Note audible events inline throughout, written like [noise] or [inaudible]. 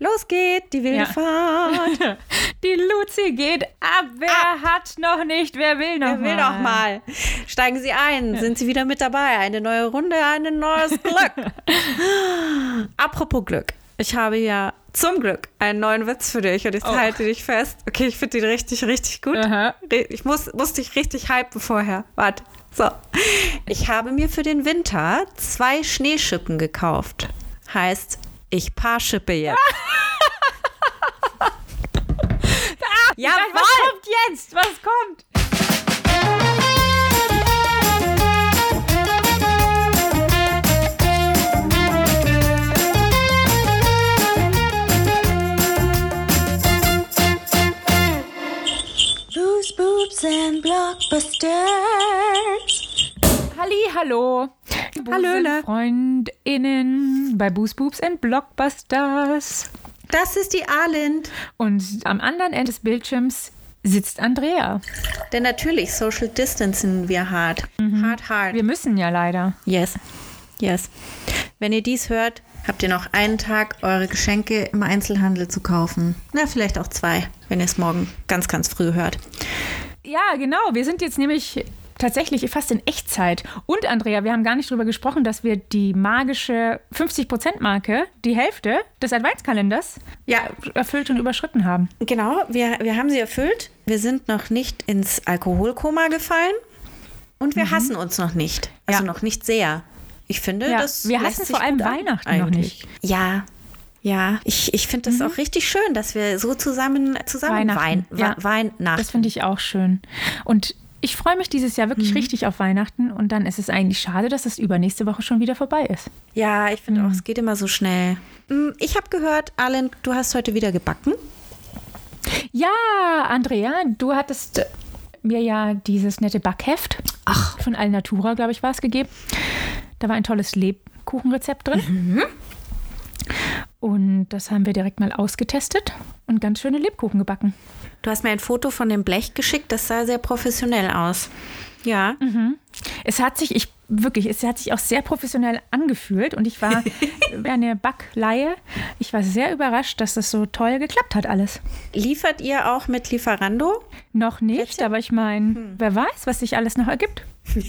Los geht die wilde Ja. Fahrt. [laughs] Die Luzi geht ab. Wer hat noch nicht? Wer will noch Wer will mal? doch mal. Steigen Sie ein. Sind Sie wieder mit dabei? Eine neue Runde, ein neues [laughs] Glück. Apropos Glück. Ich habe ja zum Glück einen neuen Witz für dich und ich Oh. halte dich fest. Okay, ich finde den richtig, richtig gut. Aha. Ich muss, muss dich richtig hypen vorher. Warte. So. Ich habe mir für den Winter zwei Schneeschippen gekauft. Heißt, ich paarschippe jetzt. [laughs] Ja, was kommt jetzt? Was kommt? Boobs and Blockbusters. Halli, hallo. Hallöle. Freundinnen bei Boos Boobs and Blockbusters. Das ist die Arlind. Und am anderen Ende des Bildschirms sitzt Andrea. Denn natürlich, Social Distancing wir hart. Hart, hart. Wir müssen ja leider. Yes. Yes. Wenn ihr dies hört, habt ihr noch einen Tag, eure Geschenke im Einzelhandel zu kaufen. Na, vielleicht auch zwei, wenn ihr es morgen ganz, ganz früh hört. Ja, genau. Wir sind jetzt nämlich tatsächlich fast in Echtzeit. Und Andrea, wir haben gar nicht drüber gesprochen, dass wir die magische 50%-Marke, die Hälfte des Adventskalenders, Ja. erfüllt und überschritten haben. Genau, wir, wir haben sie erfüllt. Wir sind noch nicht ins Alkoholkoma gefallen. Und wir hassen uns noch nicht. Also Mhm. Ja. noch nicht sehr. Ich finde, Ja, das wir hassen vor allem Weihnachten noch eigentlich. Ja. Ja, ich, ich finde Mhm. das auch richtig schön, dass wir so zusammen, zusammen Wein, ja. Weihnachten. Das finde ich auch schön. Und ich freue mich dieses Jahr wirklich richtig auf Weihnachten. Und dann ist es eigentlich schade, dass es übernächste Woche schon wieder vorbei ist. Ja, ich finde Mhm. auch, es geht immer so schnell. Mm, Ich habe gehört, Alan, du hast heute wieder gebacken. Ja, Andrea, du hattest mir ja dieses nette Backheft Ach. von Alnatura, glaube ich, war es gegeben. Da war ein tolles Lebkuchenrezept drin. Mhm. Und das haben wir direkt mal ausgetestet und ganz schöne Lebkuchen gebacken. Du hast mir ein Foto von dem Blech geschickt, das sah sehr professionell aus. Ja. Es hat sich, ich wirklich, es hat sich auch sehr professionell angefühlt und ich [laughs] war eine Backleihe. Ich war sehr überrascht, dass das so toll geklappt hat alles. Liefert ihr auch mit Lieferando? Noch nicht, aber ich meine, Hm. wer weiß, was sich alles noch ergibt. [laughs]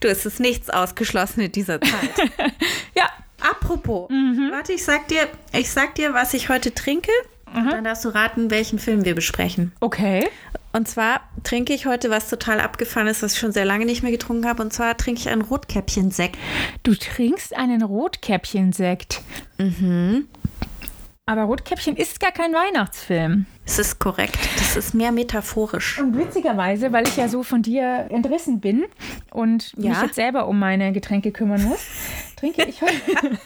Du, es ist nichts ausgeschlossen in dieser Zeit. [laughs] Ja, Apropos, Mhm. warte, ich sag dir, ich sag dir, was ich heute trinke. Und dann darfst du raten, welchen Film wir besprechen. okay. Und zwar trinke ich heute was total abgefahren ist, was ich schon sehr lange nicht mehr getrunken habe. Und zwar trinke ich einen Rotkäppchen-Sekt. Du trinkst einen Rotkäppchen-Sekt. Mhm. Aber Rotkäppchen ist gar kein Weihnachtsfilm. Es ist korrekt. Das ist mehr metaphorisch. Und witzigerweise, weil ich ja so von dir entrissen bin und mich Ja? jetzt selber um meine Getränke kümmern muss, trinke ich, heute, [laughs]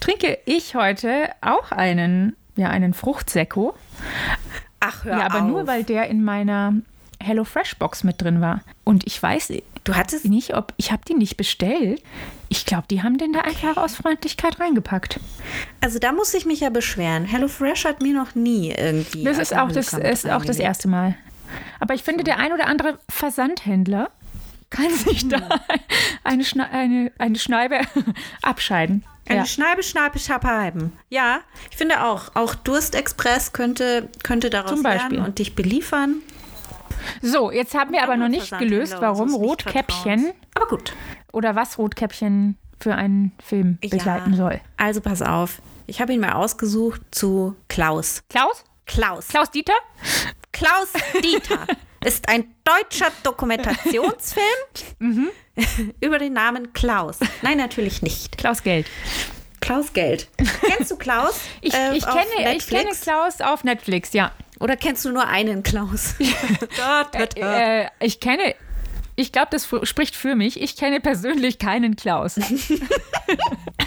trinke ich heute auch einen, ja, einen Fruchtsekko. Ach, hör Ja, aber auf. nur weil der in meiner Hello Fresh Box mit drin war. Und ich weiß Du hattest nicht, ob ich habe die nicht bestellt. Ich glaube, die haben den da einfach aus Freundlichkeit reingepackt. Also da muss ich mich ja beschweren. HelloFresh hat mir noch nie irgendwie. Das ist auch das, ist auch das erste Mal. Aber ich finde, der ein oder andere Versandhändler kann sich da eine, Schna eine, eine Scheibe [laughs] abscheiden. Eine Ja. Schneibe, Schneibe, Schapalben. Ja, ich finde auch. Auch Durstexpress könnte, könnte daraus Zum Beispiel. lernen und dich beliefern. So, jetzt haben wir aber noch nicht gelöst, warum Rotkäppchen. Aber gut. oder was Rotkäppchen für einen Film begleiten ja. soll. Also pass auf. Ich habe ihn mal ausgesucht zu Klaus. Klaus? Klaus. Klaus Dieter? Klaus Dieter [laughs] ist ein deutscher Dokumentationsfilm [laughs] Mhm. über den Namen Klaus. Nein, natürlich nicht. Klaus Geld. Klaus Geld. Kennst du Klaus? [laughs] Ich, äh, ich, kenne, ich kenne Klaus auf Netflix, ja. Oder kennst du nur einen Klaus? da, da, da. Äh, ich kenne, ich glaube, das spricht für mich. Ich kenne persönlich keinen Klaus. [laughs]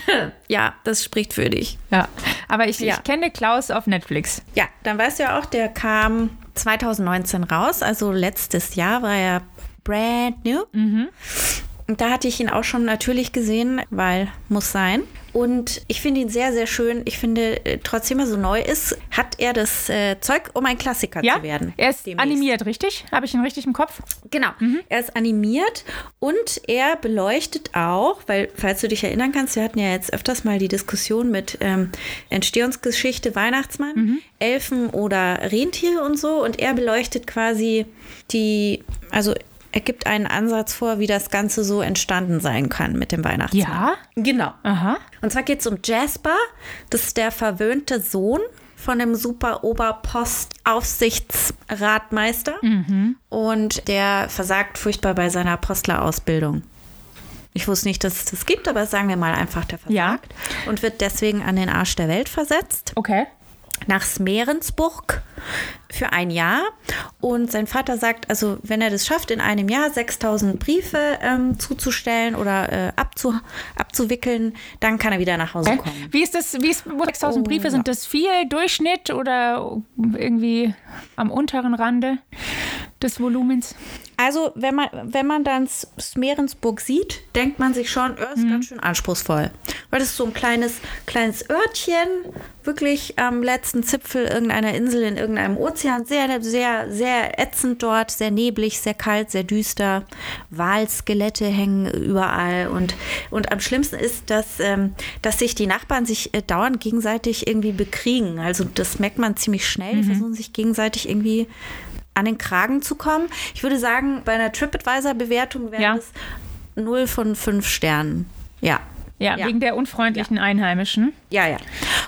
[laughs] Ja, das spricht für dich. Ja, aber ich, Ja. ich kenne Klaus auf Netflix. Ja, dann weißt du ja auch, der kam 2019 raus, also letztes Jahr war er brand new. Da hatte ich ihn auch schon natürlich gesehen, weil muss sein. Und ich finde ihn sehr, sehr schön. Ich finde, äh, trotzdem er so neu ist, hat er das äh, Zeug, um ein Klassiker Ja, zu werden. er ist demnächst. animiert, richtig? Habe ich ihn richtig im Kopf? Genau. Er ist animiert und er beleuchtet auch, weil, falls du dich erinnern kannst, wir hatten ja jetzt öfters mal die Diskussion mit ähm, Entstehungsgeschichte Weihnachtsmann, Elfen oder Rentiere und so. Und er beleuchtet quasi die, also er gibt einen Ansatz vor, wie das Ganze so entstanden sein kann mit dem Weihnachtsmann. Ja. Genau. Aha. Und zwar geht es um Jasper. Das ist der verwöhnte Sohn von dem super Oberpostaufsichtsratmeister. Und der versagt furchtbar bei seiner Postlerausbildung. Ich wusste nicht, dass es das gibt, aber sagen wir mal einfach, der Ja. versagt. Und wird deswegen an den Arsch der Welt versetzt Okay. Nach Smerensburg für ein Jahr. Und sein Vater sagt, also wenn er das schafft, in einem Jahr 6000 Briefe ähm, zuzustellen oder äh, abzu, abzuwickeln, dann kann er wieder nach Hause kommen. Wie ist das, wie ist 6000 Oh, Briefe? ja. Sind das viel Durchschnitt oder irgendwie am unteren Rande des Volumens? Also wenn man, wenn man dann Smerensburg sieht, denkt man sich schon, oh, ist ganz schön anspruchsvoll. Weil das ist so ein kleines, kleines Örtchen, wirklich am letzten Zipfel irgendeiner Insel in irgendeinem Ozean. Sehr, sehr, sehr ätzend dort, sehr neblig, sehr kalt, sehr düster. Walskelette hängen überall. Und, und am schlimmsten ist, dass, ähm, dass sich die Nachbarn sich äh, dauernd gegenseitig irgendwie bekriegen. Also das merkt man ziemlich schnell. Die versuchen sich gegenseitig irgendwie an den Kragen zu kommen. Ich würde sagen, bei einer TripAdvisor-Bewertung wäre Ja. es 0 von 5 Sternen. Ja. Ja, Ja. wegen der unfreundlichen Einheimischen. Ja, ja.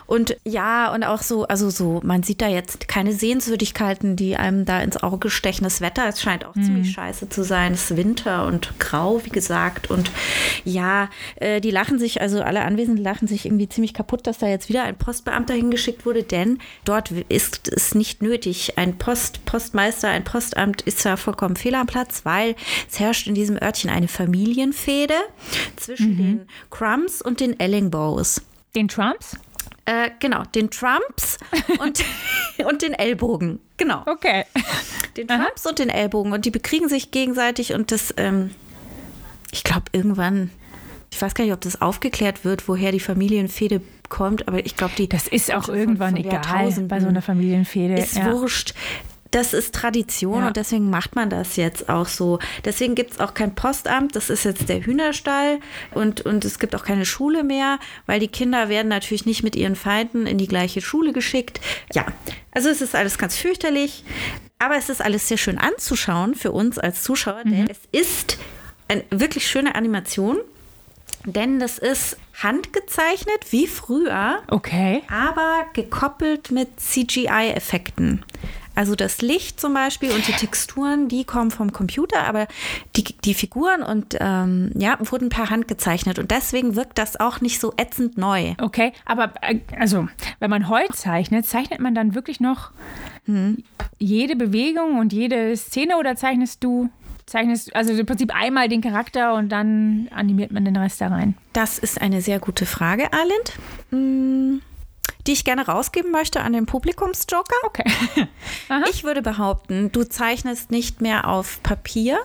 Und ja, und auch so, also so, man sieht da jetzt keine Sehenswürdigkeiten, die einem da ins Auge stechen. Das Wetter, es scheint auch ziemlich scheiße zu sein. Es ist Winter und grau, wie gesagt. Und ja, äh, die lachen sich, also alle Anwesenden lachen sich irgendwie ziemlich kaputt, dass da jetzt wieder ein Postbeamter hingeschickt wurde, denn dort ist es nicht nötig. Ein Post, Postmeister, ein Postamt ist zwar vollkommen fehl am Platz, weil es herrscht in diesem Örtchen eine Familienfehde zwischen den Crumbs und den Ellingbows. Den Trumps? Äh, genau, den Trumps und, [laughs] und den Ellbogen. Genau, Okay. den Trumps und den Ellbogen. Und die bekriegen sich gegenseitig und das, ähm, ich glaube, irgendwann, ich weiß gar nicht, ob das aufgeklärt wird, woher die Familienfehde kommt, aber ich glaube, die. Das ist auch irgendwann egal bei so einer Familienfehde. Ist ja. wurscht. Das ist Tradition Ja. und deswegen macht man das jetzt auch so. Deswegen gibt es auch kein Postamt, das ist jetzt der Hühnerstall und, und es gibt auch keine Schule mehr, weil die Kinder werden natürlich nicht mit ihren Feinden in die gleiche Schule geschickt. Ja, also es ist alles ganz fürchterlich, aber es ist alles sehr schön anzuschauen für uns als Zuschauer, denn es ist eine wirklich schöne Animation, denn das ist handgezeichnet wie früher Okay. aber gekoppelt mit CGI-Effekten. Also das Licht zum Beispiel und die Texturen, die kommen vom Computer, aber die, die Figuren und ähm, ja, wurden per Hand gezeichnet und deswegen wirkt das auch nicht so ätzend neu. Okay, aber äh, also, wenn man heute zeichnet, zeichnet man dann wirklich noch jede Bewegung und jede Szene oder zeichnest du, zeichnest also im Prinzip einmal den Charakter und dann animiert man den Rest da rein? Das ist eine sehr gute Frage, Arlind, mm, die ich gerne rausgeben möchte an den Publikumsjoker. Okay. [laughs] Ich würde behaupten, du zeichnest nicht mehr auf Papier.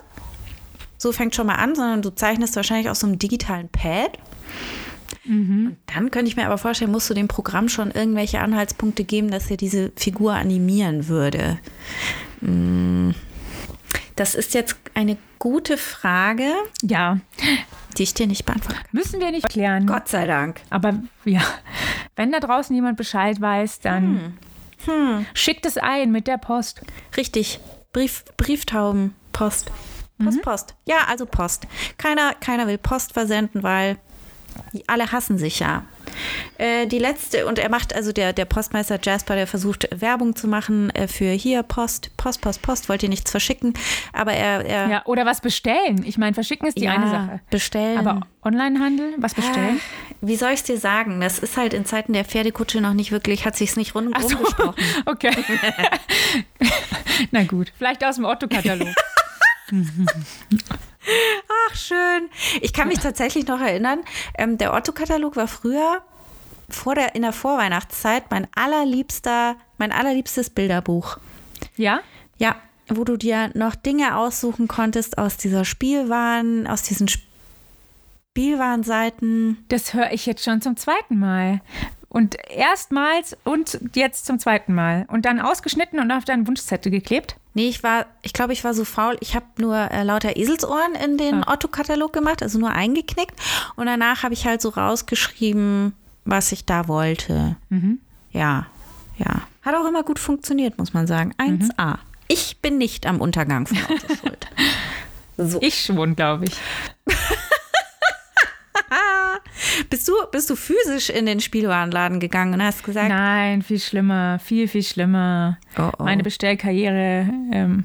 So fängt schon mal an, sondern du zeichnest wahrscheinlich auf so einem digitalen Pad. Und dann könnte ich mir aber vorstellen, musst du dem Programm schon irgendwelche Anhaltspunkte geben, dass er diese Figur animieren würde. Mm. Das ist jetzt eine gute Frage, Ja, die ich dir nicht beantworten kann. müssen wir nicht erklären. Gott sei Dank. Aber ja, wenn da draußen jemand Bescheid weiß, dann schickt es ein mit der Post. Richtig. Brief, Brieftauben, Post. Post, Post. Ja, also Post. Keiner, keiner will Post versenden, weil alle hassen sich ja. Äh, die letzte, und er macht, also der, der Postmeister Jasper, der versucht Werbung zu machen äh, für hier Post, Post, Post, Post, wollt ihr nichts verschicken, aber er, er Ja, oder was bestellen. Ich meine, verschicken ist die Ja, eine Sache. bestellen. Aber Onlinehandel, was bestellen? Wie soll ich es dir sagen? Das ist halt in Zeiten der Pferdekutsche noch nicht wirklich, hat sich's nicht rund so. rumgesprochen. [laughs] Okay. [laughs] Na gut, vielleicht aus dem Otto-Katalog. [laughs] Ach, schön. Ich kann mich tatsächlich noch erinnern, ähm, der Otto-Katalog war früher vor der, in der Vorweihnachtszeit mein allerliebster, mein allerliebstes Bilderbuch. Ja? Ja, wo du dir noch Dinge aussuchen konntest aus dieser Spielwaren, aus diesen Sp Spielwarenseiten. Das höre ich jetzt schon zum zweiten Mal. Und erstmals und jetzt zum zweiten Mal. Und dann ausgeschnitten und auf deinen Wunschzettel geklebt. Nee, ich war, ich glaube, ich war so faul. Ich habe nur äh, lauter Eselsohren in den Ah. Otto-Katalog gemacht, also nur eingeknickt. Und danach habe ich halt so rausgeschrieben, was ich da wollte. Mhm. Ja, ja. Hat auch immer gut funktioniert, muss man sagen. 1A. Ich bin nicht am Untergang von Otto schuld. [laughs] So. Ich schon, glaube ich. Bist du, bist du physisch in den Spielwarenladen gegangen und hast gesagt, Nein, viel schlimmer. Viel, viel schlimmer. Oh, oh. Meine Bestellkarriere ähm,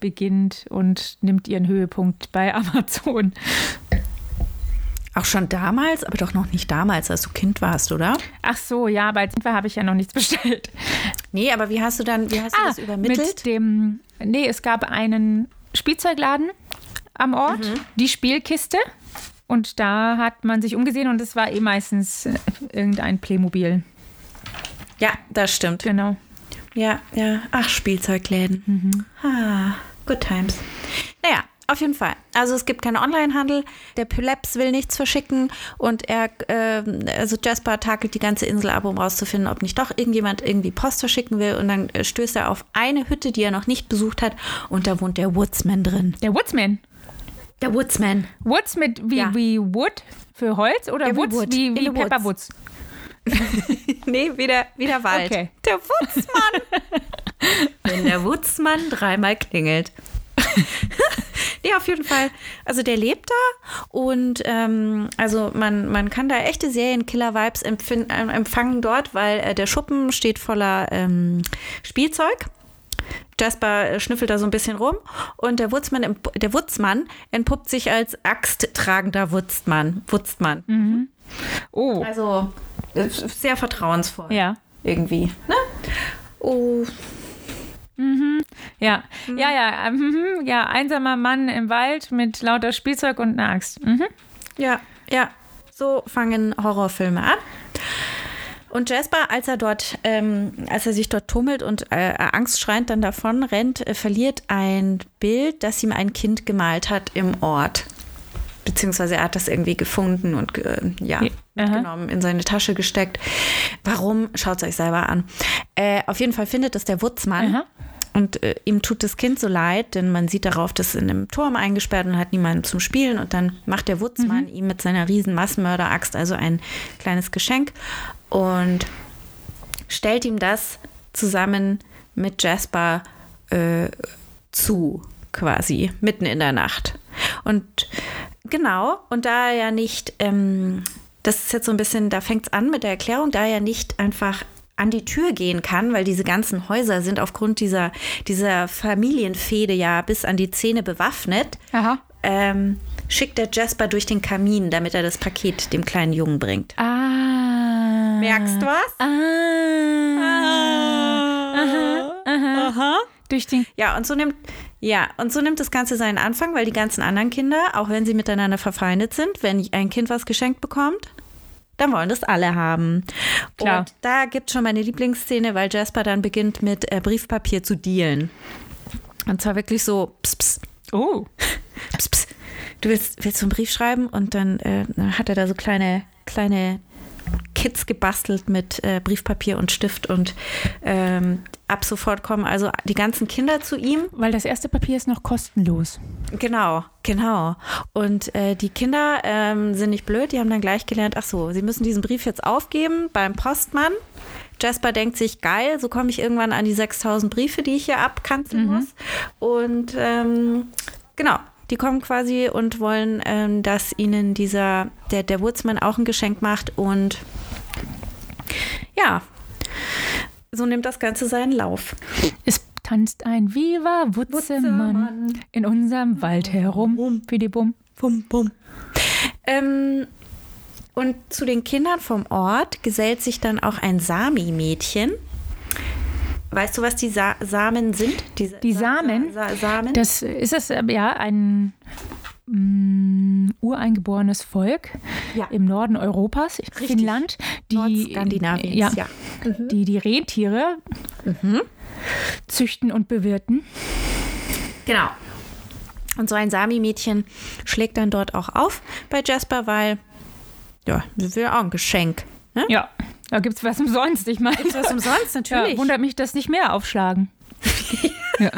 beginnt und nimmt ihren Höhepunkt bei Amazon. auch schon damals, aber doch noch nicht damals, als du Kind warst, oder? Ach so, ja, aber als Kind war, habe ich ja noch nichts [laughs] bestellt. Nee, aber wie hast du dann, wie hast du das übermittelt? Ah, Mit dem, nee, es gab einen Spielzeugladen am Ort, Mhm. die Spielkiste. Und da hat man sich umgesehen und es war eh meistens äh, irgendein Playmobil. Ja, das stimmt. Genau. Ja, ja. Ach, Spielzeugläden. Ah, good times. Naja, auf jeden Fall. Also es gibt keinen Onlinehandel. Der Plebs will nichts verschicken und er, ähm, also Jasper takelt die ganze Insel ab, um rauszufinden, ob nicht doch irgendjemand irgendwie Post verschicken will. Und dann äh, stößt er auf eine Hütte, die er noch nicht besucht hat und da wohnt der Woodsman drin. Der Woodsman. Der Woodsman. Woods mit wie, Ja. wie Wood für Holz oder Ja, wie Woods Wood. wie, wie the woods. Pepper Woods? [laughs] Nee, wieder, wieder Wald. Okay. Der Woodsmann. [laughs] Wenn der Woodsmann dreimal klingelt. [laughs] nee, auf jeden Fall. Also der lebt da und ähm, also man, man kann da echte Serienkiller-Vibes äh, empfangen dort, weil äh, der Schuppen steht voller ähm, Spielzeug. Jasper äh, schnüffelt da so ein bisschen rum und der Wutzmann, der Wutzmann entpuppt sich als axttragender Wutzmann. Wutzmann. Oh, Also sehr vertrauensvoll ja. irgendwie. Ne? Oh, Ja, ja, ja, ähm, mhm, ja, einsamer Mann im Wald mit lauter Spielzeug und einer Axt. Mhm. ja, ja. So fangen Horrorfilme an. Und Jasper, als er dort, ähm, als er sich dort tummelt und äh, angstschreiend dann davon rennt, äh, verliert ein Bild, das ihm ein Kind gemalt hat im Ort. Beziehungsweise er hat das irgendwie gefunden und äh, ja, mitgenommen, in seine Tasche gesteckt. Warum? Schaut es euch selber an. Äh, auf jeden Fall findet es der Wutzmann. Aha. Und äh, ihm tut das Kind so leid, denn man sieht darauf, dass in einem Turm eingesperrt und hat niemanden zum Spielen. Und dann macht der Wutzmann ihm mit seiner riesen Massenmörderaxt also ein kleines Geschenk und stellt ihm das zusammen mit Jasper äh, zu, quasi, mitten in der Nacht. Und genau, und da er ja nicht, ähm, das ist jetzt so ein bisschen, da fängt es an mit der Erklärung, da er ja nicht einfach an die Tür gehen kann, weil diese ganzen Häuser sind aufgrund dieser, dieser Familienfehde ja bis an die Zähne bewaffnet, Aha. ähm, schickt der Jasper durch den Kamin, damit er das Paket dem kleinen Jungen bringt. Ah. Merkst du was? Ah. Aha. Durch den. Ja, und so nimmt ja, und so nimmt das Ganze seinen Anfang, weil die ganzen anderen Kinder, auch wenn sie miteinander verfeindet sind, wenn ein Kind was geschenkt bekommt, dann wollen das alle haben. Klar. Und da gibt es schon meine Lieblingsszene, weil Jasper dann beginnt mit äh, Briefpapier zu dealen. Und zwar wirklich so, pss, pss, Oh. [laughs] pss, pss. Du willst, willst du einen Brief schreiben? Und dann äh, hat er da so kleine, kleine Kits gebastelt mit äh, Briefpapier und Stift und ähm, ab sofort kommen also die ganzen Kinder zu ihm Weil das erste Papier ist noch kostenlos. Genau, genau. Und äh, die Kinder ähm, sind nicht blöd, die haben dann gleich gelernt, ach so, sie müssen diesen Brief jetzt aufgeben beim Postmann. Jasper denkt sich, geil, so komme ich irgendwann an die 6000 Briefe, die ich hier abkanzeln muss. Und ähm, genau, die kommen quasi und wollen, ähm, dass ihnen dieser, der, der Woodsman auch ein Geschenk macht. Und ja, so nimmt das Ganze seinen Lauf. Es tanzt ein Viva Wutzemann Wutzemann. in unserem Wald herum. Die Bum. Bum, bum. Ähm, und zu den Kindern vom Ort gesellt sich dann auch ein Sami-Mädchen. Weißt du, was die Sa Samen sind? Die Sa- Samen? Sa Sa Samen? Das ist es, äh, ja, ein mm, ureingeborenes Volk Ja. im Norden Europas, Finnland, die, Nordskandinaviens, ja, ja. Die die Rentiere züchten und bewirten. Genau. Und so ein Sami-Mädchen schlägt dann dort auch auf bei Jasper, weil, ja, sie will auch ein Geschenk. Ne? Ja, da gibt es was umsonst. Ich meine, Was umsonst, natürlich. ja, wundert mich, dass nicht mehr aufschlagen. [laughs] ja.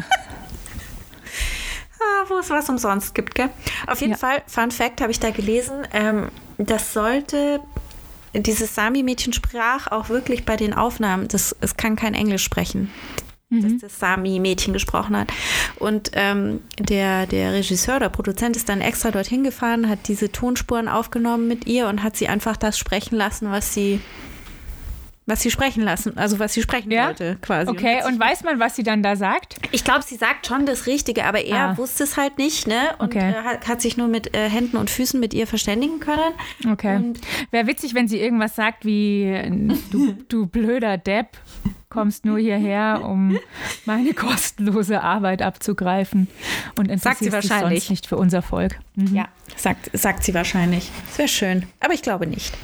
Ah, wo es was umsonst gibt, gell? Auf jeden Ja. Fall, Fun Fact habe ich da gelesen, ähm, das sollte, dieses Sami-Mädchen sprach auch wirklich bei den Aufnahmen, das, es kann kein Englisch sprechen, dass das Sami-Mädchen gesprochen hat. Und ähm, der, der Regisseur, der Produzent ist dann extra dorthin gefahren, hat diese Tonspuren aufgenommen mit ihr und hat sie einfach das sprechen lassen, was sie was sie sprechen lassen, also was sie sprechen Ja? wollte, quasi. Okay, sich und weiß man, was sie dann da sagt? ich glaube, sie sagt schon das Richtige, aber er Ah. wusste es halt nicht, ne? Und Okay. äh, hat, hat sich nur mit äh, Händen und Füßen mit ihr verständigen können. Okay. Und- Wäre witzig, wenn sie irgendwas sagt wie, du, du blöder Depp, kommst nur hierher, um meine kostenlose Arbeit abzugreifen und Sagt sie interessierst dich wahrscheinlich. sonst nicht für unser Volk. Mhm. Ja, sagt, sagt sie wahrscheinlich. Das wäre schön, aber ich glaube nicht.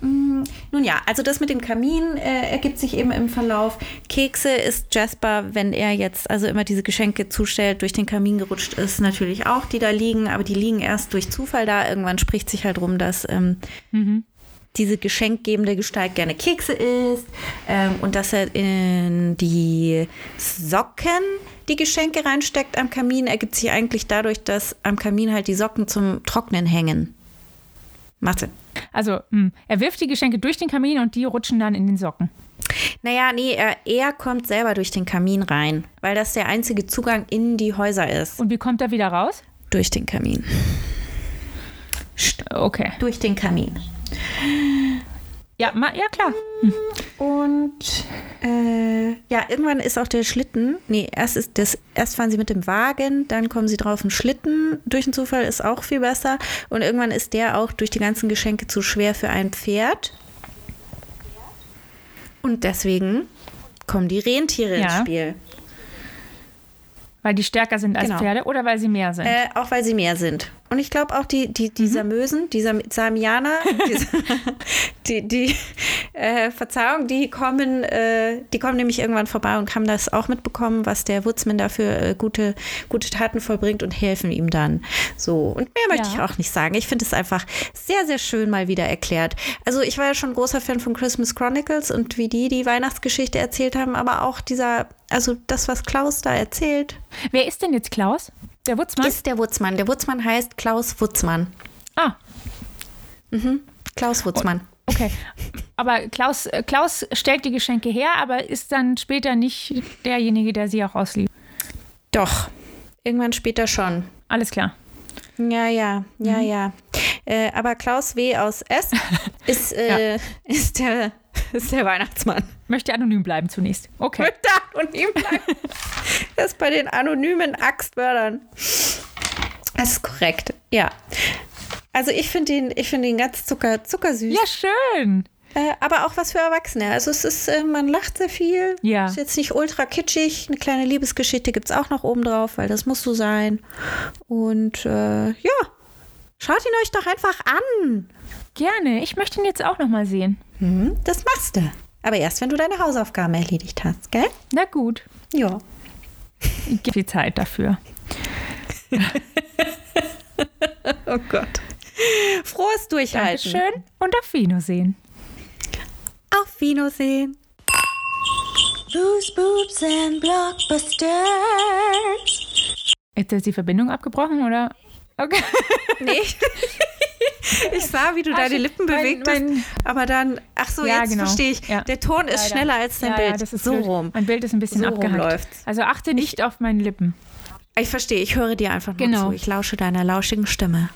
Mm, Nun ja, also das mit dem Kamin äh, ergibt sich eben im Verlauf. Kekse ist Jasper, wenn er jetzt also immer diese Geschenke zustellt, durch den Kamin gerutscht ist, natürlich auch, die da liegen, aber die liegen erst durch Zufall da. Irgendwann spricht sich halt rum, dass ähm, diese geschenkgebende Gestalt gerne Kekse isst ähm, und dass er in die Socken die Geschenke reinsteckt am Kamin, ergibt sich eigentlich dadurch, dass am Kamin halt die Socken zum Trocknen hängen. Mathe. Also, mh, er wirft die Geschenke durch den Kamin und die rutschen dann in den Socken. Naja, nee, er, er kommt selber durch den Kamin rein, weil das der einzige Zugang in die Häuser ist. Und wie kommt er wieder raus? Durch den Kamin. Okay. Durch den Kamin. Ja, ma, ja klar. Und äh, ja, irgendwann ist auch der Schlitten. Nee, erst ist das, erst fahren sie mit dem Wagen, dann kommen sie drauf einen Schlitten. Durch den Zufall ist auch viel besser. Und irgendwann ist der auch durch die ganzen Geschenke zu schwer für ein Pferd. Und deswegen kommen die Rentiere ins Ja. Spiel. Weil die stärker sind als Genau. Pferde oder weil sie mehr sind? Äh, auch weil sie mehr sind. Und ich glaube auch die, die, die Samösen, die Sam Samianer, die, [laughs] [laughs] die, die äh, Verzeihung, die kommen, äh, die kommen nämlich irgendwann vorbei und haben das auch mitbekommen, was der Wutzmann dafür äh, gute, gute Taten vollbringt und helfen ihm dann. So, und mehr möchte Ja. ich auch nicht sagen. Ich finde es einfach sehr, sehr schön mal wieder erklärt. Also ich war ja schon großer Fan von Christmas Chronicles und wie die die Weihnachtsgeschichte erzählt haben, aber auch dieser, also das, was Klaus da erzählt, Wer ist denn jetzt Klaus? Der Wutzmann? ist der Wutzmann. Der Wutzmann heißt Klaus Wutzmann. ah, Klaus Wutzmann. okay. Aber Klaus, äh, Klaus stellt die Geschenke her, aber ist dann später nicht derjenige, der sie auch ausliefert. Doch. Irgendwann später schon. Alles klar. Ja, ja, ja, ja. Äh, aber Klaus W. aus S [laughs] ist, äh, [laughs] ist, der, [laughs] ist der Weihnachtsmann. Möchte anonym bleiben zunächst. Okay. Und ihm bleiben. Das [laughs] ist bei den anonymen Axtwörtern. Das ist korrekt, ja. Also ich finde ihn, ich finde ihn ganz zucker, zuckersüß. Ja, schön. Äh, aber auch was für Erwachsene. Also es ist, äh, man lacht sehr viel. Ja. Ist jetzt nicht ultra kitschig. Eine kleine Liebesgeschichte gibt es auch noch oben drauf, weil das muss so sein. Und äh, ja, schaut ihn euch doch einfach an. Gerne. Ich möchte ihn jetzt auch noch mal sehen. Hm, das machst du. Aber erst, wenn du deine Hausaufgaben erledigt hast, gell? Na gut. Ja. Ich gebe viel Zeit dafür. [laughs] Oh Gott. Frohes Durchhalten. Dankeschön und auf Wiedersehen. Auf Wiedersehen. Booze, Boobs and Blockbusters. Ist jetzt die Verbindung abgebrochen oder? Okay. Nee. [laughs] Ich sah, wie du Ah, deine. Lippen Mein- bewegt mein- aber dann, ach so, Ja, jetzt genau. verstehe ich. Ja. Der Ton ist Leider. schneller als dein ja, Bild. Ja, das ist so blöd. rum. Mein Bild ist ein bisschen So abgehackt. Also achte nicht auf meine Lippen. Ich verstehe, ich höre dir einfach nur Genau. zu. Ich lausche deiner lauschigen Stimme.